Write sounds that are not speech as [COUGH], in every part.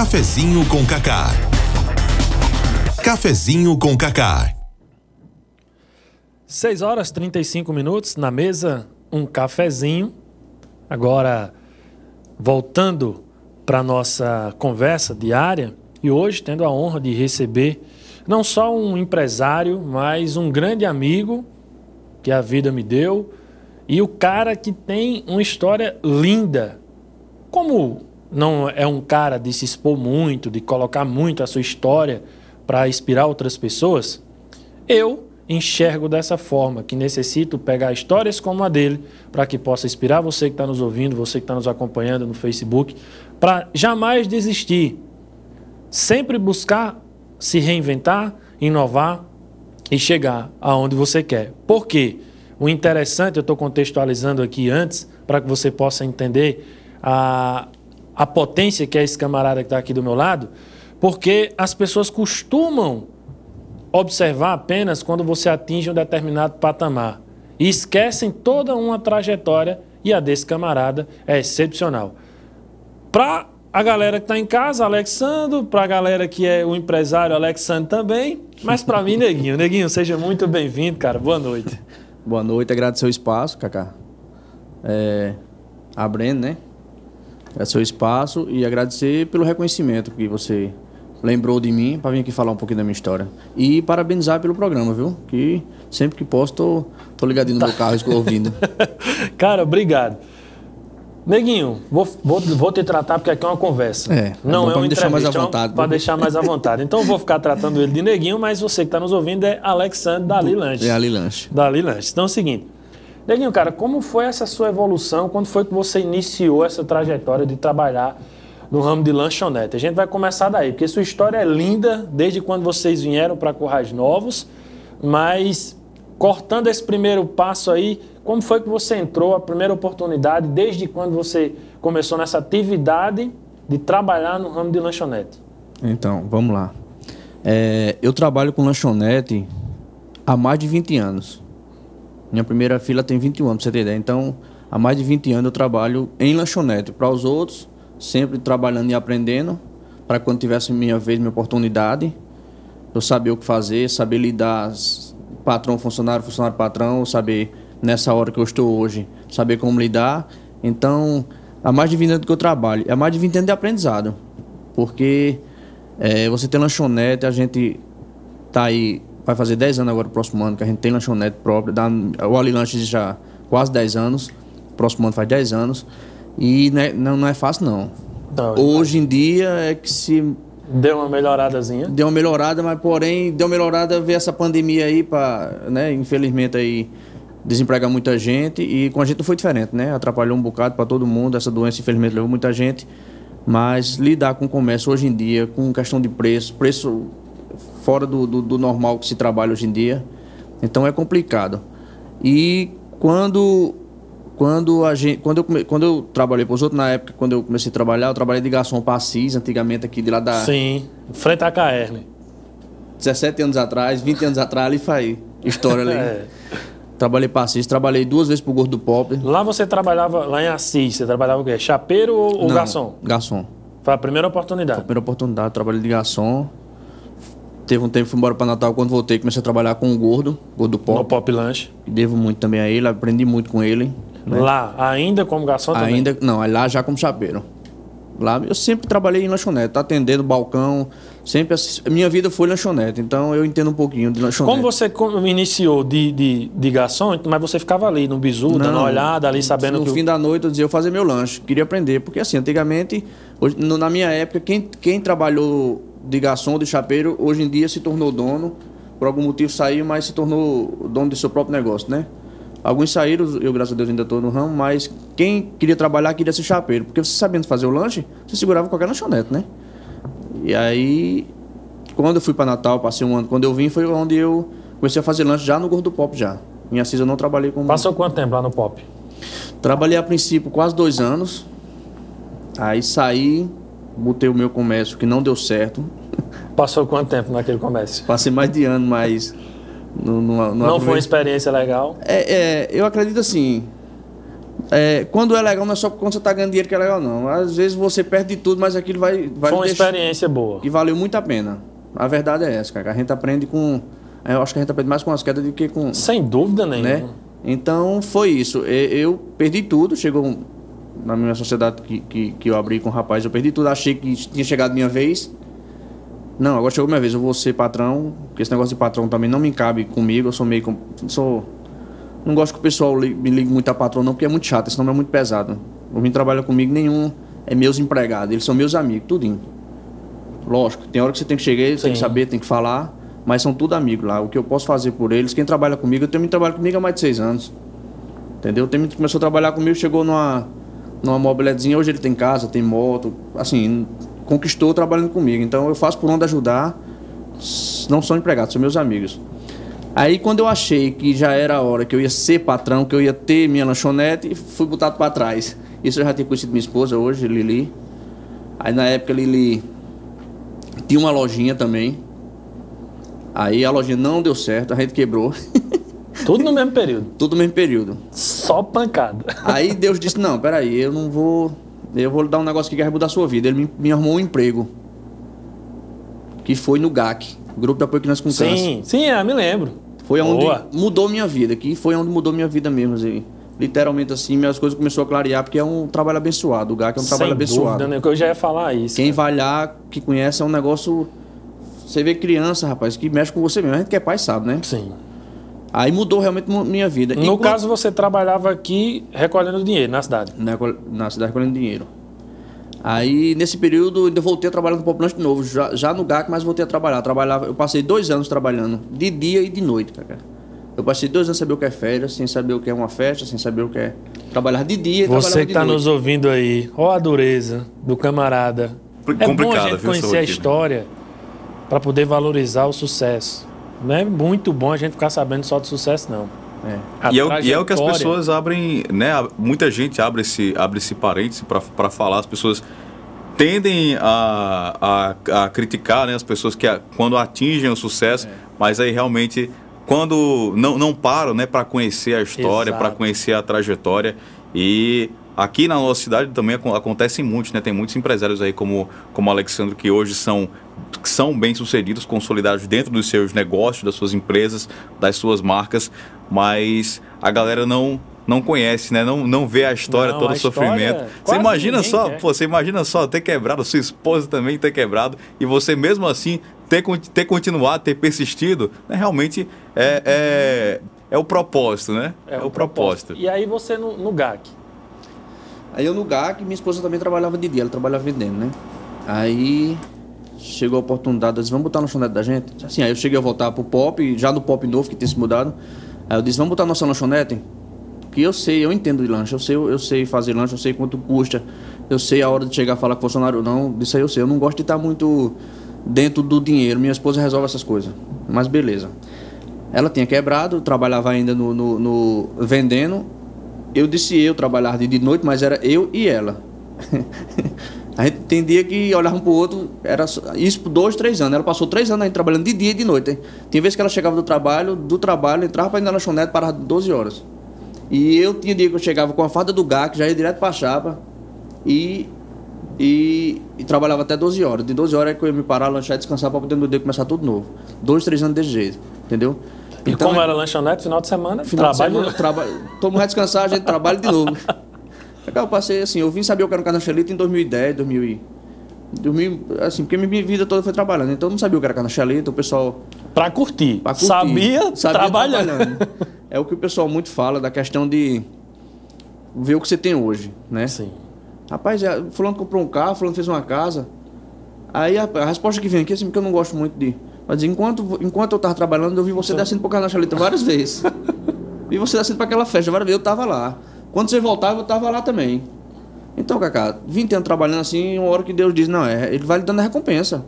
Cafezinho com Cacá. Cafezinho com Cacá. 6 horas 35 minutos na mesa, um cafezinho. Agora, voltando para nossa conversa diária, e hoje tendo a honra de receber não só um empresário, mas um grande amigo que a vida me deu e o cara que tem uma história linda. Como não é um cara de se expor muito, de colocar muito a sua história para inspirar outras pessoas, eu enxergo dessa forma, que necessito pegar histórias como a dele para que possa inspirar você que está nos ouvindo, você que está nos acompanhando no Facebook, para jamais desistir, sempre buscar se reinventar, inovar e chegar aonde você quer. Por quê? O interessante, eu estou contextualizando aqui antes, para que você possa entender a, a potência que é esse camarada que está aqui do meu lado, porque as pessoas costumam observar apenas quando você atinge um determinado patamar e esquecem toda uma trajetória e a desse camarada é excepcional. Para a galera que está em casa, Alexandro, para a galera que é o empresário, Alexandre também, mas para mim, Neguinho. Neguinho, seja muito bem-vindo, cara. Boa noite. Boa noite, agradecer o espaço, Cacá. É, a Brenda, né? Agradecer o espaço e agradecer pelo reconhecimento que você lembrou de mim para vir aqui falar um pouquinho da minha história. E parabenizar pelo programa, viu? Que sempre que posso, tô, tô ligadinho no tá. meu carro, estou ouvindo. [LAUGHS] Cara, obrigado. Neguinho, vou, vou, vou te tratar porque aqui é uma conversa. É, não é, é um deixar mais à vontade. Para deixar mais à vontade. Então vou ficar tratando ele de Neguinho, mas você que está nos ouvindo é Alexandre Dali Lanche. É Ali Lanche. Dali Lanche. Então é o seguinte. Neguinho, cara, como foi essa sua evolução? Quando foi que você iniciou essa trajetória de trabalhar no ramo de lanchonete. A gente vai começar daí, porque sua história é linda desde quando vocês vieram para Corrais Novos, mas cortando esse primeiro passo aí, como foi que você entrou, a primeira oportunidade, desde quando você começou nessa atividade de trabalhar no ramo de lanchonete? Então, vamos lá. É, eu trabalho com lanchonete há mais de 20 anos. Minha primeira fila tem 21 anos, pra você ter ideia. Então, há mais de 20 anos eu trabalho em lanchonete. Para os outros, sempre trabalhando e aprendendo, para quando tivesse minha vez, minha oportunidade, eu saber o que fazer, saber lidar patrão, funcionário, funcionário, patrão, saber nessa hora que eu estou hoje, saber como lidar. Então, há mais de 20 anos que eu trabalho, há mais de 20 anos de aprendizado, porque é, você tem lanchonete, a gente tá aí, vai fazer 10 anos agora, próximo ano, que a gente tem lanchonete próprio, dá, o Ali Lanches já quase 10 anos, próximo ano faz 10 anos, e não é, não, não é fácil, não. não Hoje em dia é que se. Deu uma melhoradazinha? Deu uma melhorada, mas porém, deu uma melhorada ver essa pandemia aí para, né, infelizmente aí desempregar muita gente e com a gente não foi diferente, né? Atrapalhou um bocado para todo mundo, essa doença infelizmente levou muita gente, mas lidar com o comércio hoje em dia, com questão de preço, preço fora do, do, do normal que se trabalha hoje em dia, então é complicado. E quando quando, a gente, quando, eu, quando eu trabalhei para os outros, na época, quando eu comecei a trabalhar, eu trabalhei de garçom para Assis, antigamente aqui de lá da. Sim, frente à KR. 17 anos atrás, 20 anos atrás, ali foi história ali. [LAUGHS] é. Trabalhei para Assis, trabalhei duas vezes para o Gordo do Pop. Lá você trabalhava, lá em Assis, você trabalhava o quê? Chapeiro ou, ou Não, garçom? Garçom. Foi a primeira oportunidade? Foi a primeira oportunidade, trabalhei de garçom. Teve um tempo, fui embora para Natal, quando voltei, comecei a trabalhar com o Gordo, Gordo do Pop. No Pop Lanche. Devo muito também a ele, aprendi muito com ele. Né? Lá, ainda como garçom também? Ainda, não, lá já como chapeiro. Lá eu sempre trabalhei em lanchonete, atendendo balcão, sempre minha vida foi lanchonete, então eu entendo um pouquinho de lanchonete. Como você iniciou de, de, de garçom, mas você ficava ali no bizu, não, dando uma olhada ali, sabendo no que... No fim da noite eu dizia, eu fazer meu lanche, queria aprender, porque assim, antigamente, hoje, na minha época, quem, quem trabalhou de garçom, de chapeiro, hoje em dia se tornou dono, por algum motivo saiu, mas se tornou dono do seu próprio negócio, né? Alguns saíram, eu graças a Deus ainda estou no ramo, mas quem queria trabalhar queria ser chapeiro, porque você sabendo fazer o lanche, você segurava qualquer lanchonete, né? E aí, quando eu fui para Natal, passei um ano, quando eu vim foi onde eu comecei a fazer lanche já no Gordo Pop já. Em Assis eu não trabalhei com... Passou quanto tempo lá no Pop? Trabalhei a princípio quase dois anos, aí saí, botei o meu comércio que não deu certo. Passou quanto tempo naquele comércio? Passei mais de ano, mas não, não, não, não foi uma experiência legal? É, é, eu acredito assim. é, quando é legal, não é só quando você tá ganhando dinheiro que é legal, não. Às vezes você perde de tudo, mas aquilo vai. vai Foi uma deixar- experiência boa. E valeu muito a pena. A verdade é essa, cara. A gente aprende com. Eu acho que a gente aprende mais com as quedas do que com. Sem dúvida nenhuma. Né? Então foi isso. Eu perdi tudo. Chegou na minha sociedade que, que, que eu abri com o rapaz, eu perdi tudo. Achei que tinha chegado minha vez. Não, agora chegou minha vez. Eu vou ser patrão. Porque esse negócio de patrão também não me cabe comigo. Eu sou meio. com- Sou. Não gosto que o pessoal li- me ligue muito a patrão, não, porque é muito chato. Esse nome é muito pesado. O que trabalha comigo, nenhum é meus empregados. Eles são meus amigos, tudinho. Lógico, tem hora que você tem que chegar, tem Sim. que saber, tem que falar, mas são tudo amigos lá. O que eu posso fazer por eles, quem trabalha comigo, eu tenho trabalho comigo há mais de seis anos. Entendeu? Tem muito que começou a trabalhar comigo, chegou numa, numa mobiletezinha, hoje ele tem casa, tem moto, assim, conquistou trabalhando comigo. Então eu faço por onde ajudar, não são empregados, são meus amigos. Aí quando eu achei que já era a hora que eu ia ser patrão, que eu ia ter minha lanchonete, fui botado para trás. Isso eu já tinha conhecido minha esposa hoje, Lili. Aí na época Lili tinha uma lojinha também. Aí a lojinha não deu certo, a gente quebrou. [LAUGHS] Tudo no mesmo período. Tudo no mesmo período. Só pancada. Aí Deus disse, não, peraí, eu não vou. Eu vou dar um negócio que vai mudar a sua vida. Ele me, me arrumou um emprego. Que foi no GAC, Grupo de Apoio Crianças com Câncer. Sim, sim, é, me lembro. Foi onde Boa. mudou minha vida, que foi onde mudou minha vida mesmo. Assim. Literalmente assim, minhas coisas começou a clarear, porque é um trabalho abençoado. O GAC é um trabalho Sem abençoado. dúvida, né? Eu já ia falar isso. Quem vai lá, que conhece, é um negócio. Você vê criança, rapaz, que mexe com você mesmo. A gente que é pai sabe, né? Sim. Aí mudou realmente minha vida. No Enquanto- caso, você trabalhava aqui recolhendo dinheiro na cidade. na, na cidade recolhendo dinheiro. Aí, nesse período, eu ainda voltei a trabalhar no Pop Lanche de novo, já, já no GAC, mas voltei a trabalhar. Trabalhava, eu passei dois anos trabalhando, de dia e de noite, cara. Eu passei dois anos sem saber o que é férias, sem saber o que é uma festa, sem saber o que é trabalhar de dia e Você trabalhar que está nos ouvindo aí, ó a dureza do camarada. É bom a gente conhecer a história para poder valorizar o sucesso. Não é muito bom a gente ficar sabendo só do sucesso, não. É. E é, o, e é o que as pessoas abrem, né? Muita gente abre esse, abre esse parêntese para falar, as pessoas tendem a, a, a criticar né, as pessoas que a- quando atingem o sucesso, É. mas aí realmente quando não, não param né, para conhecer a história, para conhecer a trajetória. E aqui na nossa cidade também acon- acontecem muitos, né? Tem muitos empresários aí como, como o Alexandre que hoje são, que são bem sucedidos, consolidados dentro dos seus negócios, das suas empresas, das suas marcas, mas a galera não não conhece, né? Não, não vê a história, Não, todo o sofrimento. história, Você imagina ninguém só, pô, você imagina só ter quebrado, sua esposa também ter quebrado, e você mesmo assim ter, ter continuado, ter persistido, né? realmente é, é, é o propósito, né? É, o propósito. E aí você no, no GAC. Aí eu no GAC, minha esposa também trabalhava de dia, ela trabalhava vendendo, né? Aí chegou a oportunidade, eu disse, vamos botar no lanchonete da gente? Assim, aí eu cheguei a voltar pro Pop, já no Pop novo, que tinha se mudado. Aí eu disse, vamos botar nossa lanchonete? Que eu sei, eu entendo de lanche, eu sei, eu sei fazer lanche, eu sei quanto custa, eu sei a hora de chegar a falar com o funcionário, não, disso aí eu sei. Eu não gosto de estar muito dentro do dinheiro, minha esposa resolve essas coisas. Mas beleza. Ela tinha quebrado, trabalhava ainda no, no- no- vendendo. Eu disse eu trabalhar de noite, mas era eu e ela. [LAUGHS] a gente tem dia que olhava um pro outro, era isso por dois, três anos. Ela passou três anos aí trabalhando de dia e de noite. Tinha vezes que ela chegava do trabalho, do trabalho, entrava para ir na lanchonete, parava 12 horas. E eu tinha dia que eu chegava com a farda do GAC, já ia direto pra chapa e, e, e trabalhava até 12 horas. De 12 horas é que eu ia me parar, lanchar descansar para poder no dia começar tudo novo. Dois, três anos desse jeito, entendeu? E como era lanchonete, final de semana, Final trabalho. de semana, trabalho. Todo mundo descansar, a gente trabalha de novo. [LAUGHS] Eu passei assim, eu vim saber o que era um canachelito em 2010, 2000, e- 2000, assim, porque minha vida toda foi trabalhando. Então eu não sabia o que era canachelito, o pessoal Pra curtir. pra curtir, Sabia, trabalhando. É o que o pessoal muito fala da questão de ver o que você tem hoje, né? Sim. Rapaz, é, fulano comprou um carro, fulano fez uma casa. Aí a, a resposta que vem aqui, assim, porque eu não gosto muito de. Mas enquanto, enquanto eu tava trabalhando, eu vi você descendo pro canachelito várias vezes. [LAUGHS] vi você descendo pra aquela festa várias vezes, eu tava lá. Quando você voltava, eu tava lá também. Então, Cacá, 20 anos trabalhando assim, uma hora que Deus diz, não, é, ele vai lhe dando a recompensa.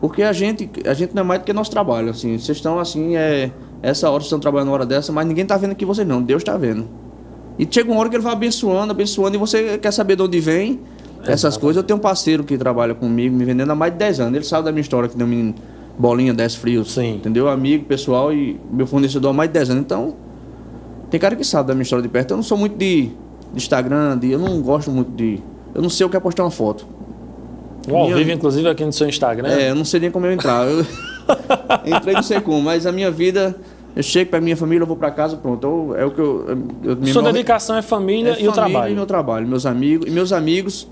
Porque a gente, a gente não é mais do que nosso trabalho, assim. Vocês estão assim, é, essa hora vocês estão trabalhando uma hora dessa, mas ninguém tá vendo aqui vocês não, Deus tá vendo. E chega uma hora que ele vai abençoando, abençoando, e você quer saber de onde vem essas coisas. Eu tenho um parceiro que trabalha comigo, me vendendo há mais de 10 anos. Ele sabe da minha história, que deu um menino bolinha 10 frios. Sim. Entendeu? Amigo, pessoal e meu fornecedor há mais de 10 anos. Então, tem cara que sabe da minha história de perto. Eu não sou muito de de Instagram, de, eu não gosto muito de. Eu não sei o que é postar uma foto. O ao Minha- vivo, inclusive, aqui no seu Instagram. É, eu não sei nem como eu entrar. Eu [LAUGHS] entrei não sei como, mas a minha vida, eu chego pra minha família, eu vou pra casa, pronto. Eu- é o que eu. eu me Sua morre- dedicação é família é e o família trabalho. E meu trabalho, meus amigos. E meus amigos,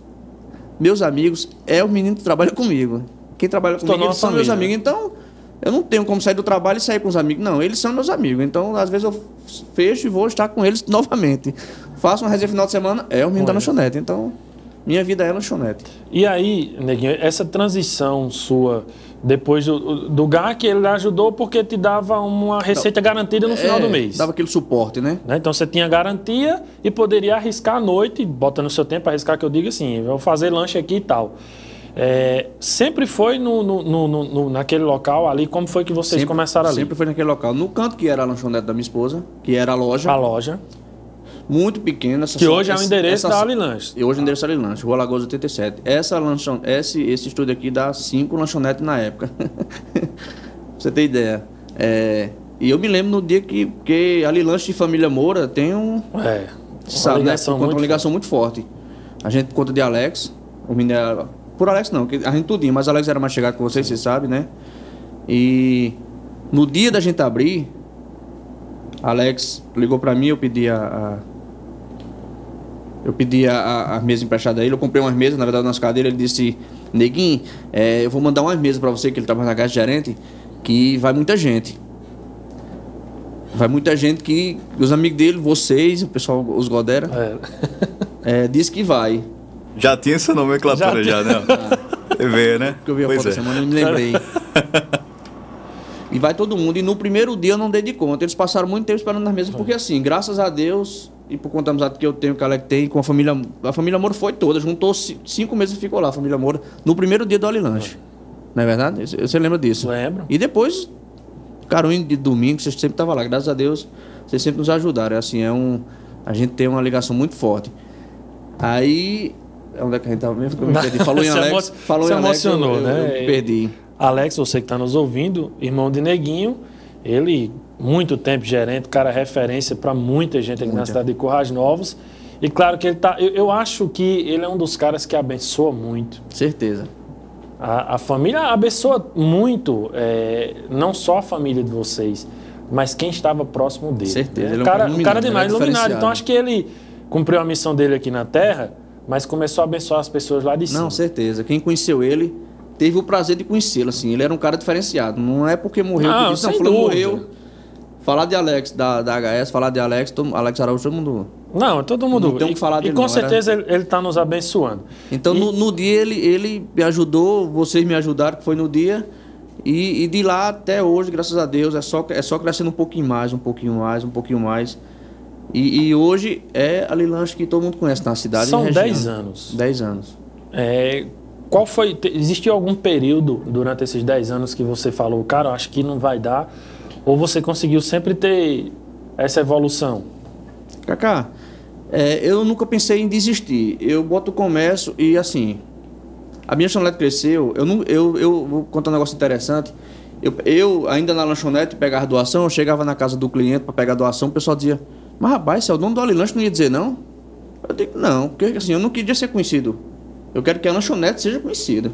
meus amigos é o menino que trabalha [LAUGHS] comigo. Quem trabalha comigo eles são meus amigos. Então, eu não tenho como sair do trabalho e sair com os amigos. Não, eles são meus amigos. Então, às vezes eu fecho e vou estar com eles [LAUGHS] novamente. Faço uma resenha final de semana, é o menino da lanchonete. Então, minha vida é lanchonete. E aí, Neguinho, essa transição sua, depois do, do GAC, ele ajudou porque te dava uma receita garantida no final É, do mês. Dava aquele suporte, né? né? Então você tinha garantia e poderia arriscar à noite, bota no seu tempo, arriscar que eu diga assim, vou fazer lanche aqui e tal. É, sempre foi no, no- no- no- naquele local ali, como foi que vocês Sempre- começaram ali? Sempre foi naquele local. No canto que era a lanchonete da minha esposa, que era a loja, A loja, muito pequena. essa que hoje é o endereço essa- da Ali Lanches. E hoje o endereço é Ali Lanche, Rua Lagoas 87. Essa lanchon... esse, esse estúdio aqui dá cinco lanchonetes na época. [LAUGHS] pra você ter ideia. É, E eu me lembro no dia que, que Ali Lanche e Família Moura tem um. É, Sabe, né? ligação Por conta de muito uma ligação muito forte. A gente conta de Alex, o menino era- Por Alex não, que a gente tudinho, mas Alex era mais chegado com vocês, vocês sabem, né? E no dia da gente abrir, Alex ligou pra mim, eu pedi a. a- eu pedi a, a, a mesa emprestada a ele, eu comprei umas mesas, na verdade, nas cadeiras, ele disse, Neguinho, é, eu vou mandar umas mesas pra você, que ele trabalha na casa de gerente, que vai muita gente. Vai muita gente que. Os amigos dele, vocês, o pessoal, os Godera, É. [LAUGHS] é, disse que vai. Já tinha essa nomenclatura, já, né? Você vê, né? [LAUGHS] Porque eu vi a Pois foto é. semana e me lembrei. [LAUGHS] e vai todo mundo. E no primeiro dia eu não dei de conta. Eles passaram muito tempo esperando nas mesas, porque assim, graças a Deus, e por conta da amizade que eu tenho, que a Alec tem, com a família. A família Moura foi toda, juntou ci- cinco meses e ficou lá, a família Moura, no primeiro dia do Alilanche. Não é verdade? Você- lembra disso? Lembro. E depois, Caruim de domingo, vocês sempre estavam lá. Graças a Deus, vocês sempre nos ajudaram. É assim, é um. A gente tem uma ligação muito forte. Aí. Onde é que a gente tava mesmo? Eu me perdi. Falou em [LAUGHS] Alex. Falou se em Alex. eu- emocionou, eu, né? Eu perdi. Alex, você que está nos ouvindo, irmão de Neguinho, ele, muito tempo gerente, cara referência para muita gente aqui na Muita. cidade de Currais Novos. E claro que ele tá. Eu, eu acho que ele é um dos caras que abençoa muito. Certeza. A, a família abençoa muito, é, não só a família de vocês, mas quem estava próximo dele. Certeza, né? ele é o um cara, cara o cara demais, é iluminado. Então acho que ele cumpriu a missão dele aqui na Terra, mas começou a abençoar as pessoas lá de cima. Não, certeza. Quem conheceu ele teve o prazer de conhecê-lo. Assim, ele era um cara diferenciado. Não é porque morreu Não, que disse, não, fulano morreu. Falar de Alex, da, da HS, falar de Alex, todo, Alex Araújo, todo mundo. Não, todo mundo. Não tem o e, que falar e dele, com não, era- certeza ele está nos abençoando. Então, E- no, no dia ele, ele me ajudou, vocês me ajudaram, que foi no dia. E, e de lá até hoje, graças a Deus, é só, é só crescendo um pouquinho mais, um pouquinho mais, um pouquinho mais. E, e hoje é a Lilanche que todo mundo conhece na cidade. São região. 10 anos. 10 anos. É, qual foi. Existiu algum período durante esses 10 anos que você falou, cara, acho que não vai dar? Ou você conseguiu sempre ter essa evolução? Cacá, é, eu nunca pensei em desistir. Eu boto o comércio e assim. A minha lanchonete cresceu. Eu, não, eu, eu vou contar um negócio interessante. Eu, eu, ainda na lanchonete, pegava doação, eu chegava na casa do cliente para pegar doação, o pessoal dizia, mas rapaz, se é o dono do Alilanche, não ia dizer não? Eu digo, não, porque assim, eu não queria ser conhecido. Eu quero que a lanchonete seja conhecida.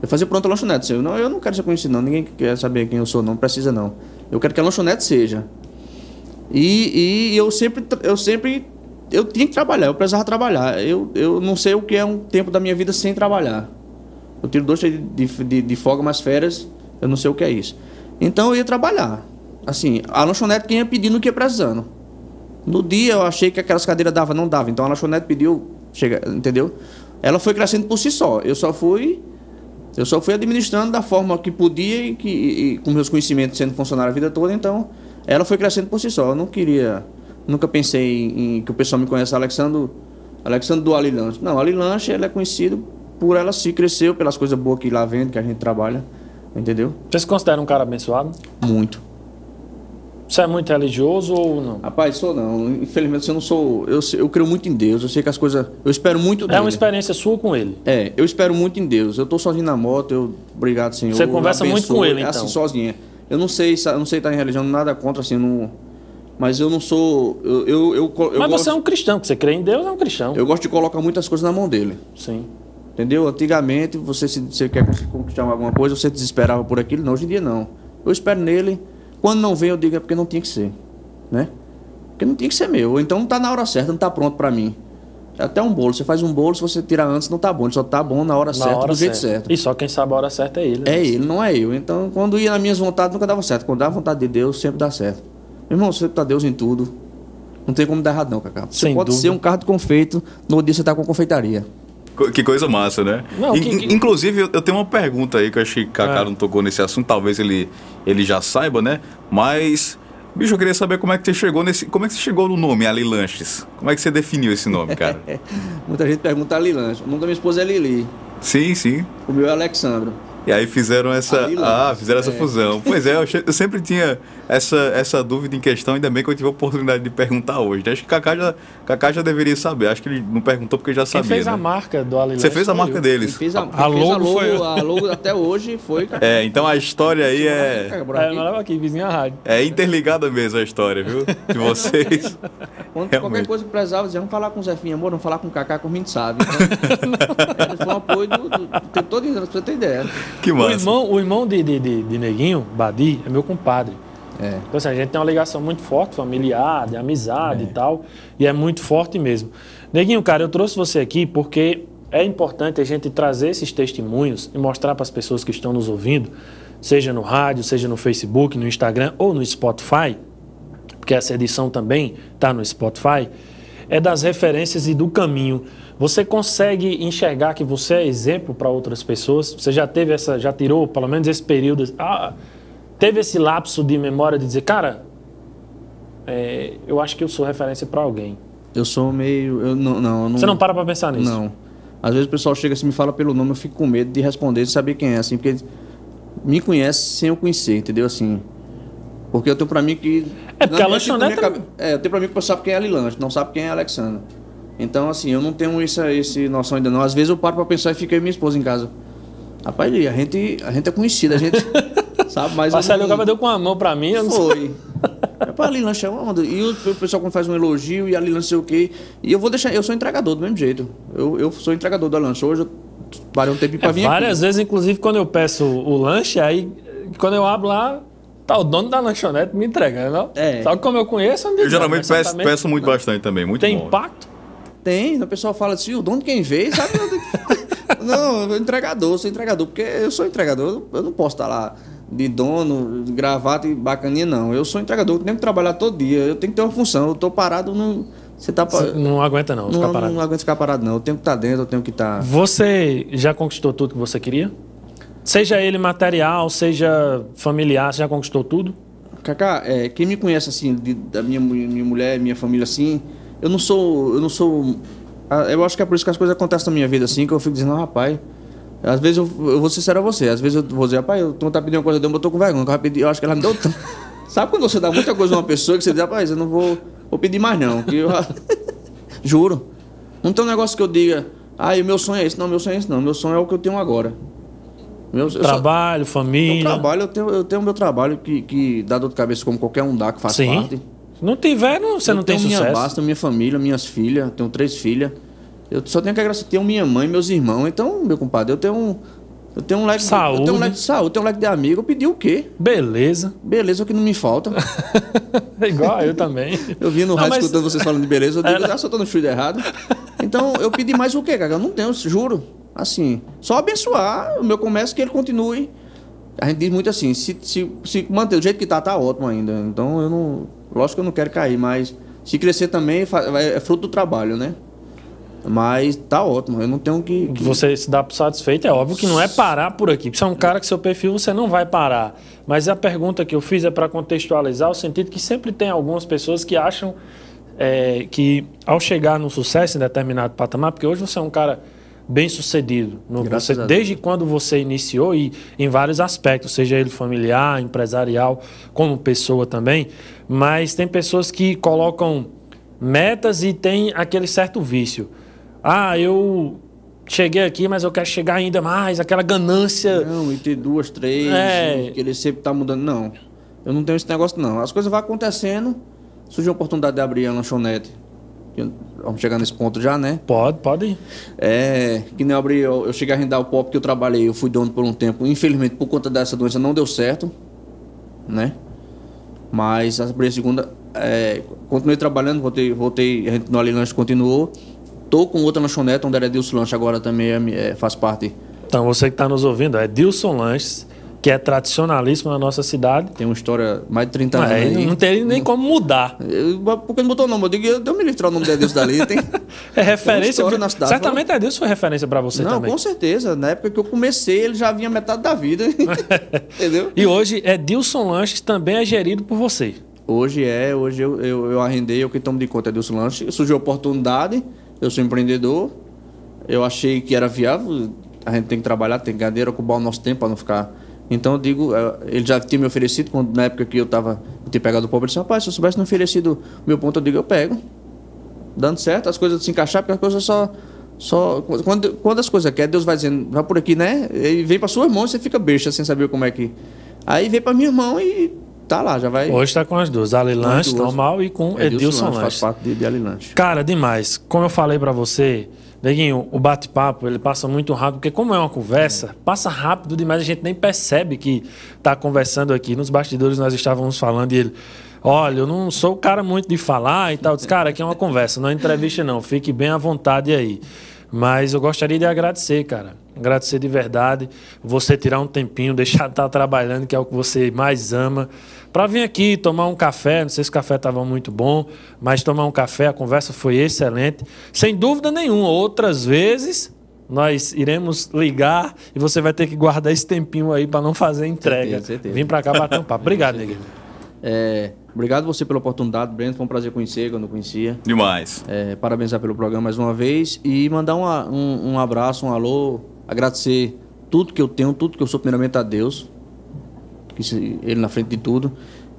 Eu fazia pronto a lanchonete. Eu não, eu não quero ser conhecido, não. Ninguém quer saber quem eu sou, não precisa, não. Eu quero que a lanchonete seja. E, e eu sempre, eu sempre, eu tinha que trabalhar, eu precisava trabalhar. Eu, eu não sei o que é um tempo da minha vida sem trabalhar. Eu tiro dois de, de, de folga, mas férias, eu não sei o que é isso. Então eu ia trabalhar. Assim, a lanchonete quem ia pedindo o que ia precisando. No dia eu achei que aquelas cadeiras dava, não dava. Então a lanchonete pediu, chega, entendeu? Ela foi crescendo por si só. Eu só fui eu só fui administrando da forma que podia e, que, e- com meus conhecimentos sendo funcionário a vida toda, então ela foi crescendo por si só. Eu não queria, nunca pensei em, em que o pessoal me conhece Alexandre, Alexandre do Ali Lanche. Não, Ali Lanche ela é conhecido por ela se cresceu pelas coisas boas que lá vende, que a gente trabalha, entendeu? Você se considera um cara abençoado? Muito. Você é muito religioso ou não? Rapaz, sou não. Infelizmente eu não sou. Eu, eu creio muito em Deus. Eu sei que as coisas. Eu espero muito É dele. uma experiência sua com ele. É, eu espero muito em Deus. Eu tô sozinho na moto, eu. Obrigado, Senhor. Você conversa muito com ele, É então? Assim, sozinho. Eu não sei, eu não sei estar em religião, nada contra, assim, não. Mas eu não sou. Eu, eu, eu, eu Mas gosto, você é um cristão, que você crê em Deus, é um cristão. eu gosto de colocar muitas coisas na mão dele. Sim. Entendeu? Antigamente, você, se você quer conquistar alguma coisa, você desesperava por aquilo. Não, hoje em dia não. Eu espero nele. Quando não vem, eu digo é porque não tinha que ser. Né? Porque não tinha que ser meu. Então não tá na hora certa, não tá pronto pra mim. É Até um bolo. Você faz um bolo, se você tirar antes, não tá bom. Ele só tá bom na hora Na certa, hora do jeito certo. E só quem sabe a hora certa é ele. né? É ele, não é eu. Então, quando ia nas minhas vontades, nunca dava certo. Quando dá a vontade de Deus, sempre dá certo. Meu irmão, você tá Deus em tudo. Não tem como dar errado, não, Cacá. Você Sem pode dúvida. ser um carro de confeito, no dia você tá com confeitaria. Que coisa massa, né? Não, In- que- que- Inclusive, eu- tenho uma pergunta aí que eu achei que o Kaká É. não tocou nesse assunto, talvez ele, ele já saiba, né? Mas, bicho, eu queria saber como é que você chegou nesse. Como é que você chegou no nome, Ali Lanches? Como é que você definiu esse nome, cara? [LAUGHS] Muita gente pergunta ali lanche. O nome da minha esposa é Lili. sim, sim. O meu é Alexandro. E aí fizeram essa. Ah, fizeram essa é. fusão. Pois é, eu, eu sempre tinha essa, essa dúvida em questão, ainda bem que eu tive a oportunidade de perguntar hoje. né? Acho que o Kaká já, Kaká já deveria saber. Acho que ele não perguntou porque já Quem sabia. fez né? a marca do Ali Você fez a marca deles. fez a, A quem fez logo foi a logo até hoje foi. [LAUGHS] Cacá. É, então a história aí é. É, aqui. à rádio. É interligada mesmo a história, viu? De vocês. [LAUGHS] Quando qualquer coisa que precisava, dizia, vamos falar com o Zefinho, amor, vamos falar com o Cacá, como a gente sabe. Então, ele [LAUGHS] foi um apoio do, do, do tempo todo, pra você ter ideia. Que O massa. irmão, o irmão de, de, de, de Neguinho, Badi, é meu compadre. É. Então, assim, a gente tem uma ligação muito forte, familiar, de amizade e tal. E é muito forte mesmo. Neguinho, cara, eu trouxe você aqui porque é importante a gente trazer esses testemunhos e mostrar para as pessoas que estão nos ouvindo, seja no rádio, seja no Facebook, no Instagram ou no Spotify, porque essa edição também está no Spotify, é das referências e do caminho. Você consegue enxergar que você é exemplo para outras pessoas? Você já teve essa, já tirou pelo menos esse período, ah, teve esse lapso de memória de dizer, cara, é, eu acho que eu sou referência para alguém. Eu sou meio. Eu não, não, eu não, Você não para para pensar nisso? Não. Às vezes o pessoal chega assim, me fala pelo nome, eu fico com medo de responder, de saber quem é, assim, porque me conhece sem eu conhecer, entendeu? Assim. Porque eu tenho pra mim que. É, porque a minha- na minha lanchonete- cabe- É, eu tenho pra mim que você sabe quem é Ali Lanche, não sabe quem é Alexandre. Então, assim, eu não tenho essa, esse noção ainda não. Às vezes eu paro pra pensar e fica eu e minha esposa em casa. Rapaz, a gente, a gente é conhecida, a gente. [LAUGHS] sabe, mas. eu Marcelo não- Gaba deu com a mão para mim, eu não foi. É pra ali lanche é onda. E o, o pessoal quando faz um elogio e ali lanche sei o quê. E eu vou deixar. Eu sou entregador do mesmo jeito. Eu, eu sou entregador da lanche. Hoje eu parei um tempinho pra É, vir. várias vezes, inclusive, quando eu peço o lanche, aí quando eu abro lá, tá o dono da lanchonete me entregando. ó. É. Só que como eu conheço, eu não Eu geralmente mas peço, peço muito bastante também, muito Tem bom. impacto? Tem, o pessoal fala assim, o dono quem fez, sabe? [LAUGHS] não, eu sou entregador, eu sou entregador, porque eu sou entregador, eu não posso estar lá de dono, de gravata e bacaninha, não. Eu sou entregador, eu tenho que trabalhar todo dia, eu tenho que ter uma função, eu tô parado, não. Você tá Você Não aguenta não, ficar não, parado. não aguento ficar parado, não. Eu tenho que estar dentro, eu tenho que estar. Você já conquistou tudo que você queria? Seja ele material, seja familiar, você já conquistou tudo? Cacá, é, quem me conhece assim, de- da minha, minha mulher, minha família assim, eu não sou. Eu não sou. ah, Eu acho que é por isso que as coisas acontecem na minha vida assim, que eu fico dizendo, "Ah, rapaz. Às vezes eu, eu vou ser sincero a você, às vezes eu vou dizer, rapaz, eu tô tá pedindo uma coisa, eu tô com vergonha, eu, pedir- eu acho que ela me deu. [LAUGHS] Sabe quando você dá muita coisa a uma pessoa que você diz, rapaz, eu não vou, vou pedir mais não. Que eu, [LAUGHS] juro. Não tem um negócio que eu diga, ah, o meu sonho é esse. Não, meu sonho é esse não. Meu sonho é o que eu tenho agora. Meu, eu só- Trabalho, eu família. trabalho, eu tenho, eu tenho meu trabalho que, que dá dor de cabeça como qualquer um dá, que faz Sim. parte. Se não tiver, não- você eu não tem minha sucesso. base, tenho minha família, minhas filhas, tenho três filhas. Eu só tenho que agradecer, tenho minha mãe, meus irmãos. Então, meu compadre, eu tenho um. Eu tenho um leque, Eu Saúde. tenho um leque de saúde, eu tenho um leque de amigo. Eu pedi o quê? Beleza. Beleza, o que não me falta. É [LAUGHS] igual eu também. Eu vi no rádio mas- escutando vocês falando de beleza, eu digo, Era- ah, só tô no chute errado. Então, eu pedi mais o quê, cara? Eu não tenho, juro. Assim, só abençoar o meu comércio que ele continue. A gente diz muito assim, se, se, se manter do jeito que tá, tá ótimo ainda. Então, eu não... Lógico que eu não quero cair, mas se crescer também é fruto do trabalho, né? Mas tá ótimo, eu não tenho que... que- Você se dá satisfeito, é óbvio que não é parar por aqui. Você é um cara que seu perfil você não vai parar. Mas a pergunta que eu fiz é para contextualizar o sentido que sempre tem algumas pessoas que acham é, que ao chegar no sucesso em determinado patamar, porque hoje você é um cara bem sucedido, você- desde quando você iniciou e em vários aspectos, seja ele familiar, empresarial, como pessoa também. Mas tem pessoas que colocam metas e tem aquele certo vício. Ah, eu cheguei aqui, mas eu quero chegar ainda mais, aquela ganância. Não, e ter duas, três, É. que ele sempre tá mudando. Não, eu não tenho esse negócio não. As coisas vão acontecendo, surgiu a oportunidade de abrir a lanchonete. Vamos chegar nesse ponto já, né? Pode, pode ir. É, que nem eu abri, eu, eu cheguei a arrendar o pop que eu trabalhei, eu fui dono por um tempo. Infelizmente, por conta dessa doença, não deu certo, né? Mas abri a segunda, é, continuei trabalhando, voltei, voltei, a gente no Ali Lanche continuou. Tô com outra lanchonete, onde era Dilson Lanche, agora também é, é, faz parte. Então, você que está nos ouvindo, é Dilson Lanches, que é tradicionalíssimo na nossa cidade. Tem uma história mais de 30 anos. Aí aí. não tem nem como mudar. Eu- Por que não botou o nome? Eu digo, eu me livre tirar o nome de Deus dali. [LAUGHS] Tem... É referência. história na cidade, Certamente é Dilson foi referência para você não, também. com certeza. Na época que eu comecei, ele já vinha metade da vida. [LAUGHS] [LAUGHS] Entendeu? E hoje é Dilson Lanches, também é gerido por você. Hoje é, hoje eu, eu, eu arrendei, eu que tomo de conta é Deus Lanche. Surgiu a oportunidade, eu sou empreendedor. Eu achei que era viável, a gente tem que trabalhar, tem que ganhar dinheiro, ocupar o nosso tempo para não ficar. Então eu digo, eh, ele já tinha me oferecido, quando, na época que eu tava, eu tinha pegado o pobre, ele disse, rapaz, se eu soubesse me oferecido o meu ponto, eu digo, eu pego. Dando certo, as coisas se encaixar, porque as coisas só. só quando, quando as coisas querem, Deus vai dizendo, vai por aqui, né? E vem para sua irmã e você fica besta sem saber como é que. Aí vem para minha irmão e tá lá, já vai. Hoje está com as duas, Ali Lanches, duas. normal, e com Edilson Lanche, faz parte de, de Alilanche. Cara, demais. Como eu falei pra você, Neguinho, o bate-papo ele passa muito rápido, porque como é uma conversa, passa rápido demais, a gente nem percebe que tá conversando aqui. Nos bastidores nós estávamos falando e ele, olha, eu não sou o cara muito de falar e tal. Eu disse, cara, aqui é uma conversa, não é entrevista não, fique bem à vontade aí. Mas eu gostaria de agradecer, cara. Agradecer de verdade. Você tirar um tempinho, [LAUGHS] deixar de estar trabalhando, que é o que você mais ama, para vir aqui tomar um café. Não sei se o café estava muito bom, mas tomar um café, a conversa foi excelente. Sem dúvida nenhuma. Outras vezes nós iremos ligar e você vai ter que guardar esse tempinho aí para não fazer entrega. Certeza, certeza. Vim para cá bater um papo. Obrigado, [LAUGHS] Neguinho. É, obrigado você pela oportunidade, Breno. Foi um prazer conhecer, que eu não conhecia. Demais. É, parabenizar pelo programa mais uma vez e mandar uma- um, um abraço, um alô, agradecer tudo que eu tenho, tudo que eu sou, primeiramente a Deus, que Ele na frente de tudo,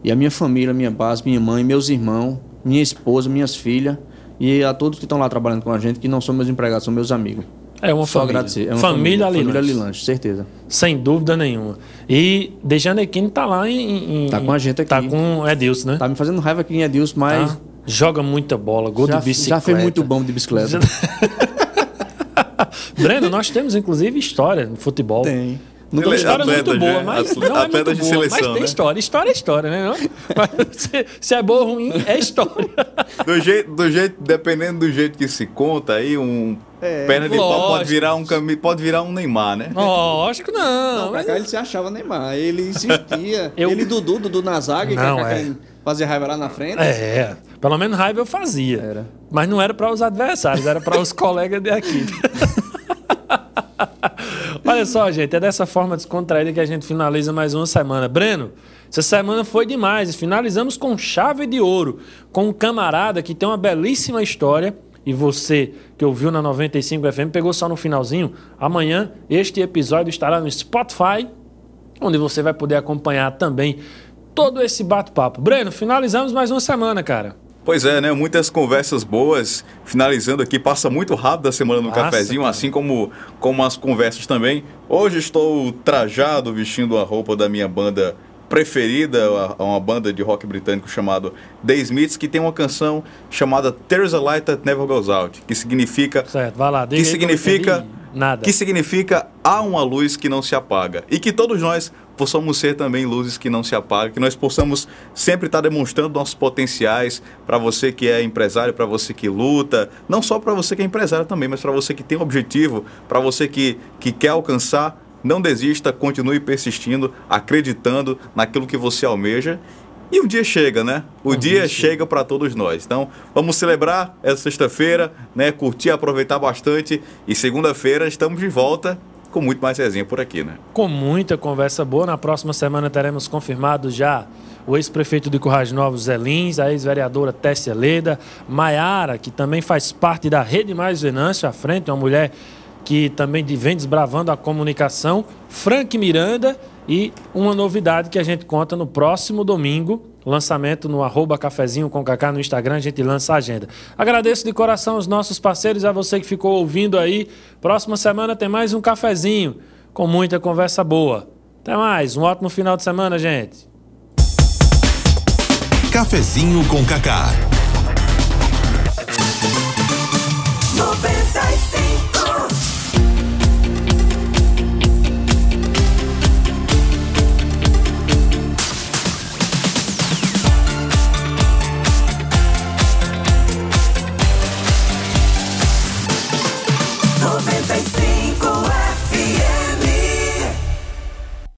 e a minha família, minha base, minha mãe, meus irmãos, minha esposa, minhas filhas e a todos que estão lá trabalhando com a gente, que não são meus empregados, são meus amigos. É uma Só família. agradecer. É uma família, família, família Alilanche. Certeza. Sem dúvida nenhuma. E Dejanequim tá lá em, em- Tá com a gente aqui. Tá com Edilson, né? Tá me fazendo raiva aqui em Edilson, mas Tá. Joga muita bola, gol já, de bicicleta. já fez muito bom de bicicleta. [LAUGHS] Breno, nós temos inclusive história no futebol. Tem. Uma Ele é história atleta muito boa, mas atleta- não é muito de boa, seleção, mas tem né? história. História é história, né? Não? Mas se, se é boa ou ruim, é história. Do jeito, do jeito, dependendo do jeito que se conta, aí um perna de pau lógico. pode virar um cami- pode virar um Neymar, né? Lógico que não. Não, pra mas- cá ele se achava Neymar. Ele insistia. [LAUGHS] Eu- Ele e Dudu, Dudu na zaga, Não, que é. é. fazia raiva lá na frente. É, pelo menos raiva eu fazia. Era. Mas não era para os adversários, era para os colegas de equipe. [LAUGHS] [LAUGHS] Olha só, gente, é dessa forma descontraída que a gente finaliza mais uma semana. Breno, essa semana foi demais. Finalizamos com chave de ouro, com um camarada que tem uma belíssima história. E você que ouviu na 95 FM pegou só no finalzinho. Amanhã este episódio estará no Spotify, onde você vai poder acompanhar também todo esse bate-papo. Breno, finalizamos mais uma semana, cara. Pois é, né? Muitas conversas boas. Finalizando aqui, passa muito rápido a semana no Passa, cafezinho, cara. assim como, como as conversas também. Hoje estou trajado, vestindo a roupa da minha banda preferida, uma banda de rock britânico chamado The Smiths, que tem uma canção chamada There's a Light That Never Goes Out, que significa Certo, vai lá. que significa Nada. que significa há uma luz que não se apaga e que todos nós possamos ser também luzes que não se apagam, que nós possamos sempre estar demonstrando nossos potenciais para você que é empresário, para você que luta, não só para você que é empresário também, mas para você que tem um objetivo, para você que, que quer alcançar, não desista, continue persistindo, acreditando naquilo que você almeja. E o dia chega, né? O dia chega para todos nós. Então, vamos celebrar essa sexta-feira, né? Curtir, aproveitar bastante. E segunda-feira estamos de volta com muito mais resenha por aqui, né? Com muita conversa boa. Na próxima semana teremos confirmado já o ex-prefeito de Currais Novos, Zé Lins, a ex-vereadora Tessia Leda, Maiara, que também faz parte da Rede Mais Venâncio à frente, uma mulher que também vem desbravando a comunicação, Frank Miranda e uma novidade que a gente conta no próximo domingo, lançamento no arroba cafezinho com Cacá no Instagram, a gente lança a agenda. Agradeço de coração aos nossos parceiros, a você que ficou ouvindo aí. Próxima semana tem mais um cafezinho com muita conversa boa. Até mais, um ótimo final de semana, gente. Cafezinho com Cacá.